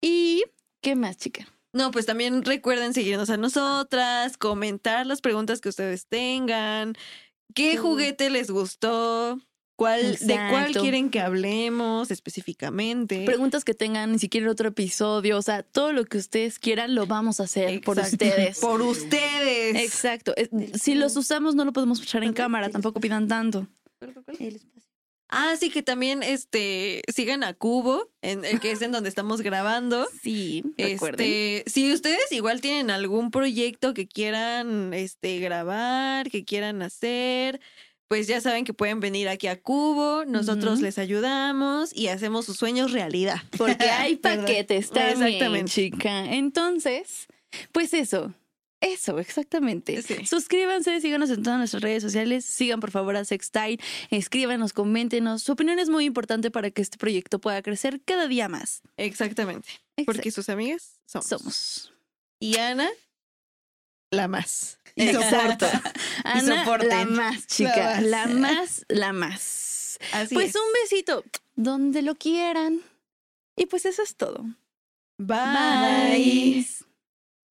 ¿Y qué más, chica? No, pues también recuerden seguirnos a nosotras, comentar las preguntas que ustedes tengan, qué juguete les gustó, cuál, de cuál quieren que hablemos específicamente. Preguntas que tengan, si quieren otro episodio, o sea, todo lo que ustedes quieran lo vamos a hacer por ustedes. Por ustedes. Exacto. Es- Si los usamos, no lo podemos escuchar en cámara, tampoco pidan tanto. El espacio. Ah, sí, que también este sigan a Cubo, en el que es en donde estamos grabando. Sí, recuerden. Este, si ustedes igual tienen algún proyecto que quieran este grabar, que quieran hacer, pues ya saben que pueden venir aquí a Cubo, nosotros les ayudamos y hacemos sus sueños realidad. Porque hay paquetes también, Exactamente. chica. Entonces, pues eso. Eso, exactamente. Sí. Suscríbanse, síganos en todas nuestras redes sociales, sigan por favor a Sextile, escríbanos, coméntenos. Su opinión es muy importante para que este proyecto pueda crecer cada día más. Exactamente. Porque sus amigas somos. somos. Y Ana, la más. Y soporta. Ana, soporten. la más, chica. La La más. más, la más. Así pues es. un besito, donde lo quieran. Y pues eso es todo. Bye. Bye.